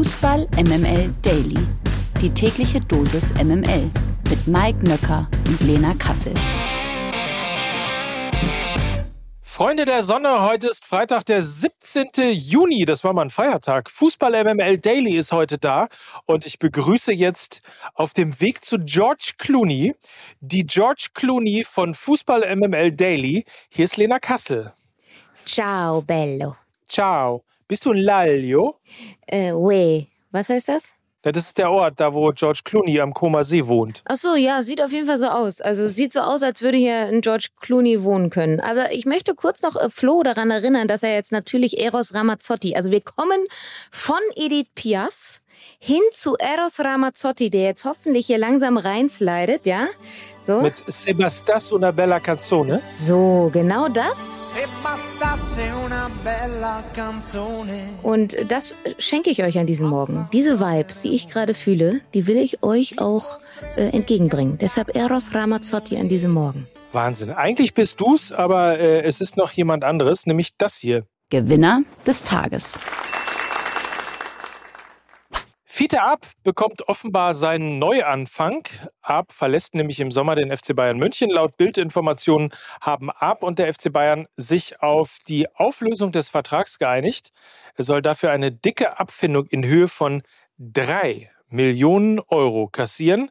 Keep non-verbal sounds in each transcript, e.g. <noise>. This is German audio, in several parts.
Fußball MML Daily. Die tägliche Dosis MML mit Mike Nöcker und Lena Kassel. Freunde der Sonne, heute ist Freitag, der 17. Juni. Das war mal ein Feiertag. Fußball MML Daily ist heute da und ich begrüße jetzt auf dem Weg zu George Clooney die George Clooney von Fußball MML Daily. Hier ist Lena Kassel. Ciao, bello. Ciao. Bist du ein Lalio? Äh, we. Was heißt das? Ja, das ist der Ort, da wo George Clooney am Koma See wohnt. Ach so, ja, sieht auf jeden Fall so aus. Also sieht so aus, als würde hier ein George Clooney wohnen können. Aber ich möchte kurz noch äh, Flo daran erinnern, dass er jetzt natürlich Eros Ramazzotti, also wir kommen von Edith Piaf hin zu Eros Ramazzotti, der jetzt hoffentlich hier langsam reinslidet, ja? So. Mit Sebastas una bella canzone. So, genau das. Und das schenke ich euch an diesem Morgen. Diese Vibes, die ich gerade fühle, die will ich euch auch äh, entgegenbringen. Deshalb Eros Ramazzotti an diesem Morgen. Wahnsinn. Eigentlich bist du's, aber äh, es ist noch jemand anderes, nämlich das hier. Gewinner des Tages. Fiete Ab bekommt offenbar seinen Neuanfang. Ab verlässt nämlich im Sommer den FC Bayern München. Laut Bildinformationen haben Ab und der FC Bayern sich auf die Auflösung des Vertrags geeinigt. Er soll dafür eine dicke Abfindung in Höhe von drei Millionen Euro kassieren.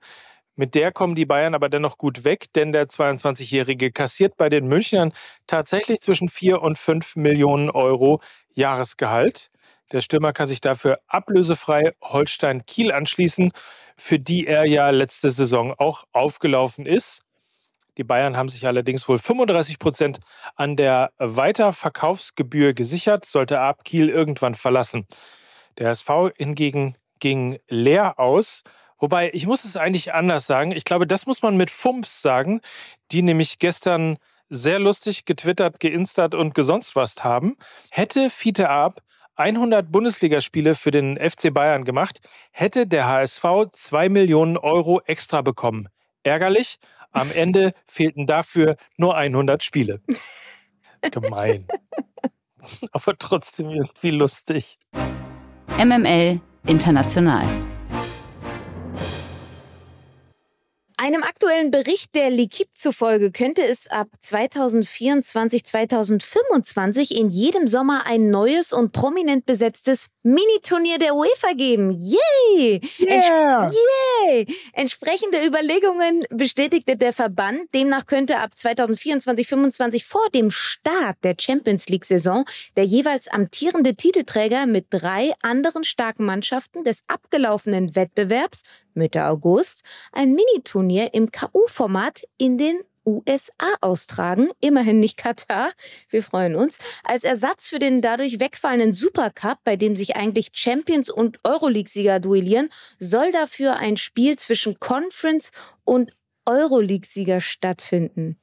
Mit der kommen die Bayern aber dennoch gut weg, denn der 22-Jährige kassiert bei den Münchnern tatsächlich zwischen vier und fünf Millionen Euro Jahresgehalt. Der Stürmer kann sich dafür ablösefrei Holstein Kiel anschließen, für die er ja letzte Saison auch aufgelaufen ist. Die Bayern haben sich allerdings wohl 35 Prozent an der Weiterverkaufsgebühr gesichert, sollte Ab Kiel irgendwann verlassen. Der SV hingegen ging leer aus. Wobei, ich muss es eigentlich anders sagen. Ich glaube, das muss man mit Fumps sagen, die nämlich gestern sehr lustig getwittert, geinstert und gesonst was haben. Hätte Fiete Ab 100 Bundesligaspiele für den FC Bayern gemacht, hätte der HSV 2 Millionen Euro extra bekommen. Ärgerlich, am <laughs> Ende fehlten dafür nur 100 Spiele. <laughs> Gemein. <laughs> Aber trotzdem irgendwie lustig. MML International. Einem aktuellen Bericht der L'Equipe zufolge könnte es ab 2024, 2025 in jedem Sommer ein neues und prominent besetztes Mini-Turnier der UEFA geben. Yay! Yeah. Ents yay! Entsprechende Überlegungen bestätigte der Verband. Demnach könnte ab 2024, 2025 vor dem Start der Champions League-Saison der jeweils amtierende Titelträger mit drei anderen starken Mannschaften des abgelaufenen Wettbewerbs Mitte August ein Miniturnier im KU-Format in den USA austragen, immerhin nicht Katar, wir freuen uns, als Ersatz für den dadurch wegfallenden Supercup, bei dem sich eigentlich Champions und Euroleague-Sieger duellieren, soll dafür ein Spiel zwischen Conference und Euroleague-Sieger stattfinden.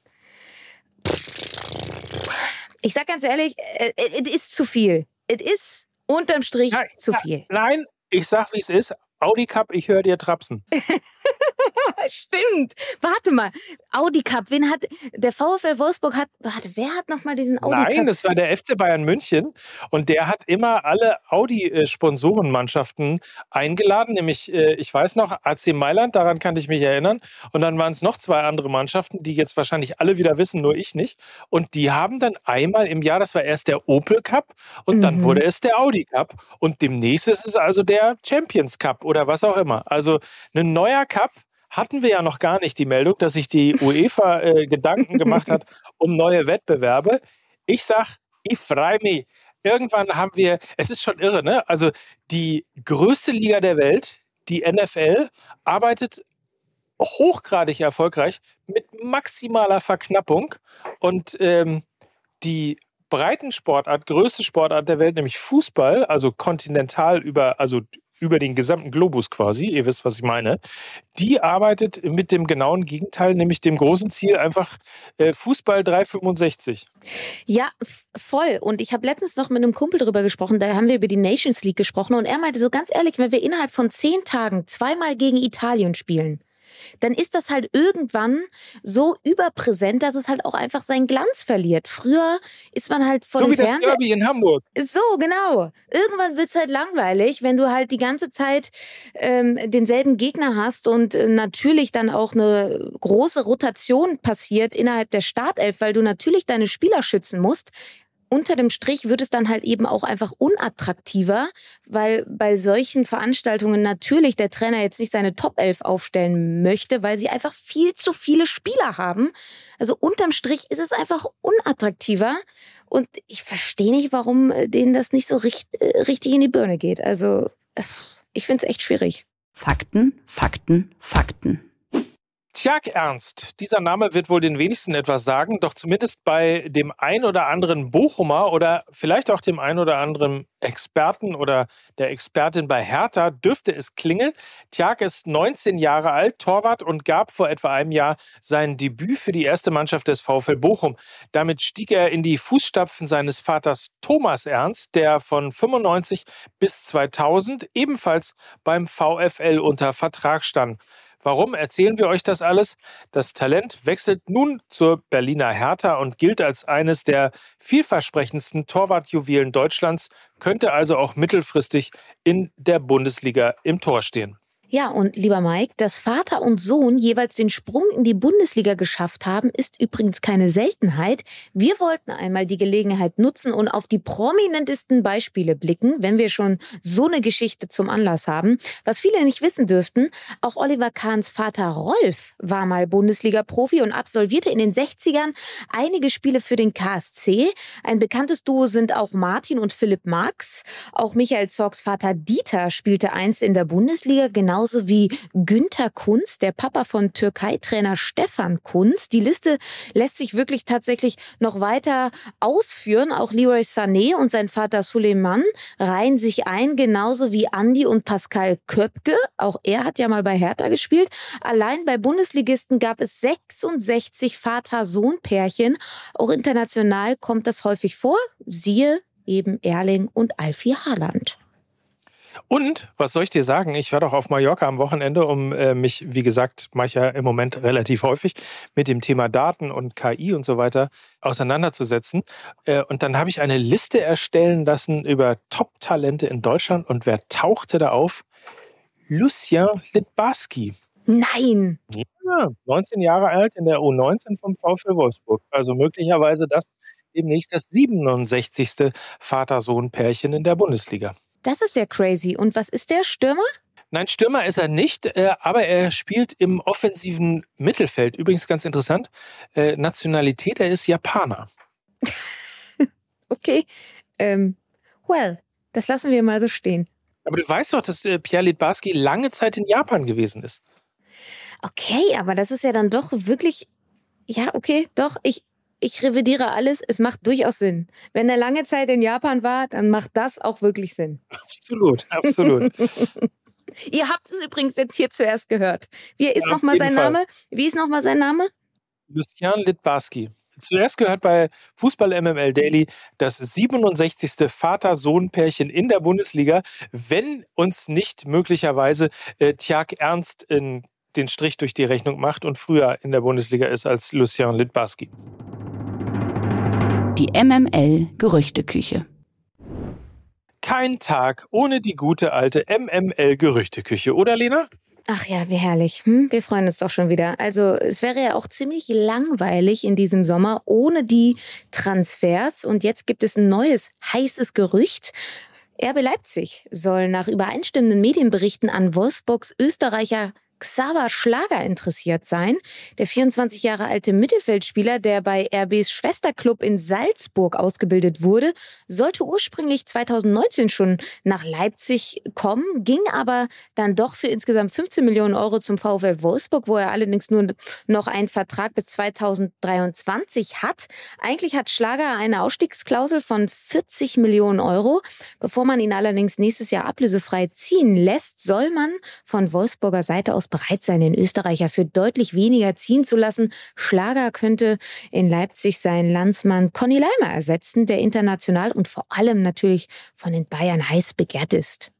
Ich sag ganz ehrlich, es ist zu viel. Es ist unterm Strich Nein, zu viel. Nein, ich sag, wie es ist. Audi Cup, ich höre dir trapsen. <laughs> Stimmt. Warte mal. Audi Cup, wen hat der VfL Wolfsburg hat warte, wer hat noch mal diesen Audi Cup? Nein, das war der FC Bayern München und der hat immer alle Audi Sponsorenmannschaften eingeladen, nämlich äh, ich weiß noch AC Mailand, daran kann ich mich erinnern und dann waren es noch zwei andere Mannschaften, die jetzt wahrscheinlich alle wieder wissen, nur ich nicht und die haben dann einmal im Jahr, das war erst der Opel Cup und dann Mhm. wurde es der Audi Cup und demnächst ist es also der Champions Cup oder was auch immer. Also ein neuer Cup hatten wir ja noch gar nicht die Meldung, dass sich die UEFA äh, <laughs> Gedanken gemacht hat um neue Wettbewerbe. Ich sag, ich freue mich. Irgendwann haben wir, es ist schon irre, ne? Also die größte Liga der Welt, die NFL, arbeitet hochgradig erfolgreich mit maximaler Verknappung und ähm, die Breitensportart, größte Sportart der Welt, nämlich Fußball, also kontinental über, also über den gesamten Globus quasi, ihr wisst, was ich meine, die arbeitet mit dem genauen Gegenteil, nämlich dem großen Ziel einfach äh, Fußball 365. Ja, voll. Und ich habe letztens noch mit einem Kumpel drüber gesprochen, da haben wir über die Nations League gesprochen und er meinte so ganz ehrlich, wenn wir innerhalb von zehn Tagen zweimal gegen Italien spielen, dann ist das halt irgendwann so überpräsent, dass es halt auch einfach seinen Glanz verliert. Früher ist man halt von So wie dem das. Derby in Hamburg. So, genau. Irgendwann wird's halt langweilig, wenn du halt die ganze Zeit ähm, denselben Gegner hast und äh, natürlich dann auch eine große Rotation passiert innerhalb der Startelf, weil du natürlich deine Spieler schützen musst. Unter dem Strich wird es dann halt eben auch einfach unattraktiver, weil bei solchen Veranstaltungen natürlich der Trainer jetzt nicht seine Top 11 aufstellen möchte, weil sie einfach viel zu viele Spieler haben. Also unterm Strich ist es einfach unattraktiver. Und ich verstehe nicht, warum äh, denen das nicht so richt, äh, richtig in die Birne geht. Also, äh, ich finde es echt schwierig. Fakten, Fakten, Fakten. Tjag Ernst, dieser Name wird wohl den wenigsten etwas sagen, doch zumindest bei dem ein oder anderen Bochumer oder vielleicht auch dem ein oder anderen Experten oder der Expertin bei Hertha dürfte es klingeln. Tjag ist 19 Jahre alt, Torwart und gab vor etwa einem Jahr sein Debüt für die erste Mannschaft des VfL Bochum. Damit stieg er in die Fußstapfen seines Vaters Thomas Ernst, der von 95 bis 2000 ebenfalls beim VfL unter Vertrag stand. Warum erzählen wir euch das alles? Das Talent wechselt nun zur Berliner Hertha und gilt als eines der vielversprechendsten Torwartjuwelen Deutschlands, könnte also auch mittelfristig in der Bundesliga im Tor stehen. Ja, und lieber Mike, dass Vater und Sohn jeweils den Sprung in die Bundesliga geschafft haben, ist übrigens keine Seltenheit. Wir wollten einmal die Gelegenheit nutzen und auf die prominentesten Beispiele blicken, wenn wir schon so eine Geschichte zum Anlass haben. Was viele nicht wissen dürften, auch Oliver Kahns Vater Rolf war mal Bundesliga-Profi und absolvierte in den 60ern einige Spiele für den KSC. Ein bekanntes Duo sind auch Martin und Philipp Marx. Auch Michael Zorgs Vater Dieter spielte einst in der Bundesliga, genauso wie Günther Kunz, der Papa von Türkei-Trainer Stefan Kunz. Die Liste lässt sich wirklich tatsächlich noch weiter ausführen. Auch Leroy Sané und sein Vater Suleiman reihen sich ein, genauso wie Andy und Pascal Köpke. Auch er hat ja mal bei Hertha gespielt. Allein bei Bundesligisten gab es 66 Vater-Sohn-Pärchen. Auch international kommt das häufig vor. Siehe eben Erling und Alfie Haaland. Und, was soll ich dir sagen? Ich war doch auf Mallorca am Wochenende, um äh, mich, wie gesagt, mache ich ja im Moment relativ häufig, mit dem Thema Daten und KI und so weiter auseinanderzusetzen. Äh, und dann habe ich eine Liste erstellen lassen über Top-Talente in Deutschland. Und wer tauchte da auf? Lucien Litbarski. Nein! Ja, 19 Jahre alt in der U19 vom VfL Wolfsburg. Also möglicherweise das demnächst das 67. Vater-Sohn-Pärchen in der Bundesliga. Das ist ja crazy. Und was ist der Stürmer? Nein, Stürmer ist er nicht, äh, aber er spielt im offensiven Mittelfeld. Übrigens ganz interessant, äh, Nationalität, er ist Japaner. <laughs> Okay. Ähm, well, das lassen wir mal so stehen. Aber du weißt doch, dass äh, Pierre Litbarski lange Zeit in Japan gewesen ist. Okay, aber das ist ja dann doch wirklich. Ja, okay, doch, ich, ich revidiere alles. Es macht durchaus Sinn. Wenn er lange Zeit in Japan war, dann macht das auch wirklich Sinn. Absolut, <laughs> absolut. Ihr habt es übrigens jetzt hier zuerst gehört. Wie ist Ja, nochmal sein Fall. Name? Wie ist nochmal sein Name? Lucien Litbarski. Zuerst gehört bei Fußball MML Daily das 67. Vater-Sohn-Pärchen in der Bundesliga, wenn uns nicht möglicherweise äh, Tjag Ernst in den Strich durch die Rechnung macht und früher in der Bundesliga ist als Lucien Litbarski. Die MML Gerüchteküche. Kein Tag ohne die gute alte MML-Gerüchteküche, oder Lena? Ach ja, wie herrlich. Hm? Wir freuen uns doch schon wieder. Also es wäre ja auch ziemlich langweilig in diesem Sommer ohne die Transfers. Und jetzt gibt es ein neues heißes Gerücht. RB Leipzig soll nach übereinstimmenden Medienberichten an Wolfsburgs Österreicher Xaver Schlager interessiert sein. Der 24 Jahre alte Mittelfeldspieler, der bei RBs Schwesterclub in Salzburg ausgebildet wurde, sollte ursprünglich 2019 schon nach Leipzig kommen, ging aber dann doch für insgesamt 15 Millionen Euro zum VfL Wolfsburg, wo er allerdings nur noch einen Vertrag bis 2023 hat. Eigentlich hat Schlager eine Ausstiegsklausel von 40 Millionen Euro. Bevor man ihn allerdings nächstes Jahr ablösefrei ziehen lässt, soll man von Wolfsburger Seite aus bereit sein, den Österreicher für deutlich weniger ziehen zu lassen. Schlager könnte in Leipzig seinen Landsmann Conny Leimer ersetzen, der international und vor allem natürlich von den Bayern heiß begehrt ist.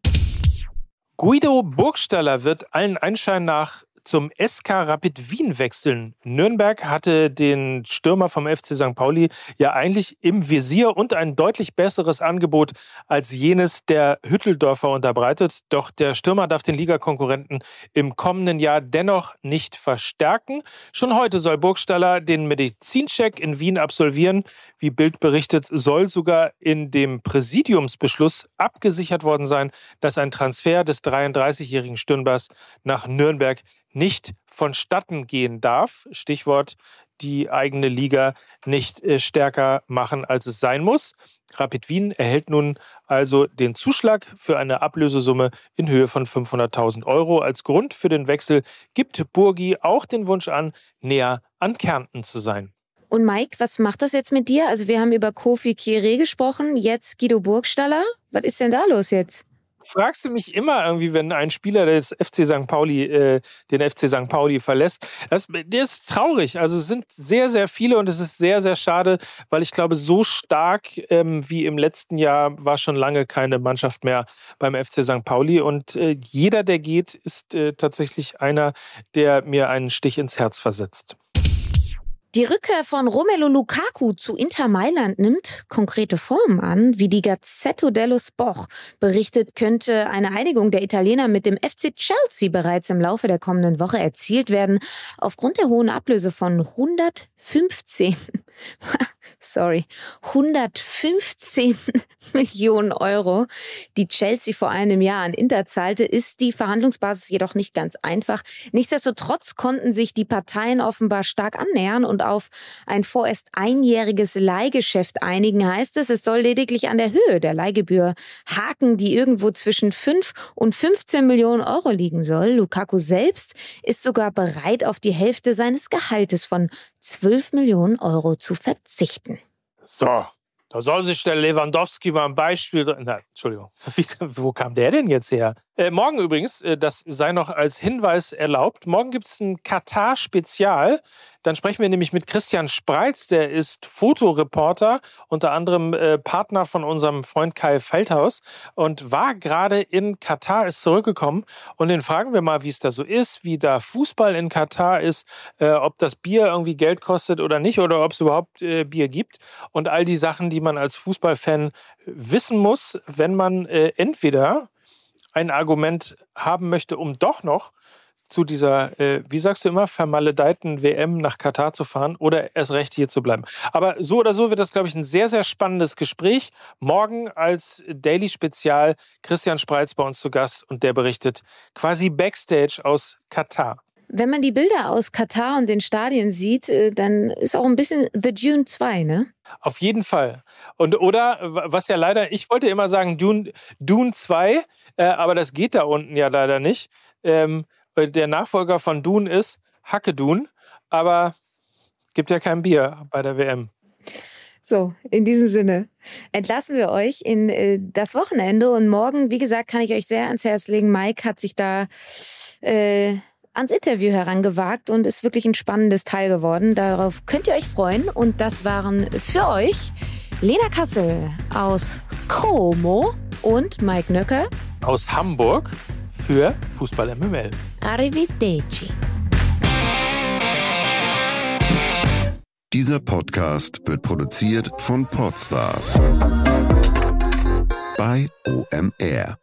Guido Burgstaller wird allen Anschein nach zum SK Rapid Wien wechseln. Nürnberg hatte den Stürmer vom FC St. Pauli ja eigentlich im Visier und ein deutlich besseres Angebot als jenes der Hütteldorfer unterbreitet. Doch der Stürmer darf den Ligakonkurrenten im kommenden Jahr dennoch nicht verstärken. Schon heute soll Burgstaller den Medizincheck in Wien absolvieren. Wie Bild berichtet, soll sogar in dem Präsidiumsbeschluss abgesichert worden sein, dass ein Transfer des 33-jährigen Stürmers nach Nürnberg nicht vonstatten gehen darf. Stichwort die eigene Liga nicht äh, stärker machen, als es sein muss. Rapid Wien erhält nun also den Zuschlag für eine Ablösesumme in Höhe von 500.000 Euro. Als Grund für den Wechsel gibt Burgi auch den Wunsch an, näher an Kärnten zu sein. Und Mike, was macht das jetzt mit dir? Also wir haben über Kofi Kieré gesprochen, jetzt Guido Burgstaller. Was ist denn da los jetzt? Fragst du mich immer irgendwie, wenn ein Spieler des FC St. Pauli äh, den FC St. Pauli verlässt. Das, der ist traurig. Also es sind sehr, sehr viele und es ist sehr, sehr schade, weil ich glaube, so stark ähm, wie im letzten Jahr war schon lange keine Mannschaft mehr beim FC St. Pauli. Und äh, jeder, der geht, ist äh, tatsächlich einer, der mir einen Stich ins Herz versetzt. Die Rückkehr von Romelu Lukaku zu Inter Mailand nimmt konkrete Formen an. Wie die Gazzetto dello Sport berichtet, könnte eine Einigung der Italiener mit dem FC Chelsea bereits im Laufe der kommenden Woche erzielt werden. Aufgrund der hohen Ablöse von 115 <laughs> sorry, 115 <laughs> Millionen Euro, die Chelsea vor einem Jahr an Inter zahlte, ist die Verhandlungsbasis jedoch nicht ganz einfach. Nichtsdestotrotz konnten sich die Parteien offenbar stark annähern und auf ein vorerst einjähriges Leihgeschäft einigen, heißt es. Es soll lediglich an der Höhe der Leihgebühr haken, die irgendwo zwischen 5 und 15 Millionen Euro liegen soll. Lukaku selbst ist sogar bereit, auf die Hälfte seines Gehaltes von 12 Millionen Euro zu verzichten. So, da soll sich der Lewandowski mal ein Beispiel. Na, Entschuldigung, <laughs> Wie, wo kam der denn jetzt her? Äh, morgen übrigens, äh, das sei noch als Hinweis erlaubt, morgen gibt es ein Katar-Spezial. Dann sprechen wir nämlich mit Christian Spreitz, der ist Fotoreporter, unter anderem äh, Partner von unserem Freund Kai Feldhaus und war gerade in Katar, ist zurückgekommen. Und den fragen wir mal, wie es da so ist, wie da Fußball in Katar ist, äh, ob das Bier irgendwie Geld kostet oder nicht oder ob es überhaupt äh, Bier gibt und all die Sachen, die man als Fußballfan wissen muss, wenn man äh, entweder ein Argument haben möchte, um doch noch zu dieser, äh, wie sagst du immer, vermaledeiten WM nach Katar zu fahren oder erst recht hier zu bleiben. Aber so oder so wird das, glaube ich, ein sehr, sehr spannendes Gespräch. Morgen als Daily Spezial Christian Spreitz bei uns zu Gast und der berichtet quasi Backstage aus Katar. Wenn man die Bilder aus Katar und den Stadien sieht, äh, dann ist auch ein bisschen The Dune 2, ne? Auf jeden Fall. Und oder, was ja leider, ich wollte immer sagen Dune, Dune 2, äh, aber das geht da unten ja leider nicht. Ähm, äh, der Nachfolger von Dune ist Hacke Dune, aber gibt ja kein Bier bei der WM. So, in diesem Sinne entlassen wir euch in äh, das Wochenende und morgen, wie gesagt, kann ich euch sehr ans Herz legen. Mike hat sich da äh, ans Interview herangewagt und ist wirklich ein spannendes Teil geworden. Darauf könnt ihr euch freuen. Und das waren für euch Lena Kassel aus Como und Mike Nöcker aus Hamburg für Fußball MML. Arrivederci. Dieser Podcast wird produziert von Podstars bei OMR.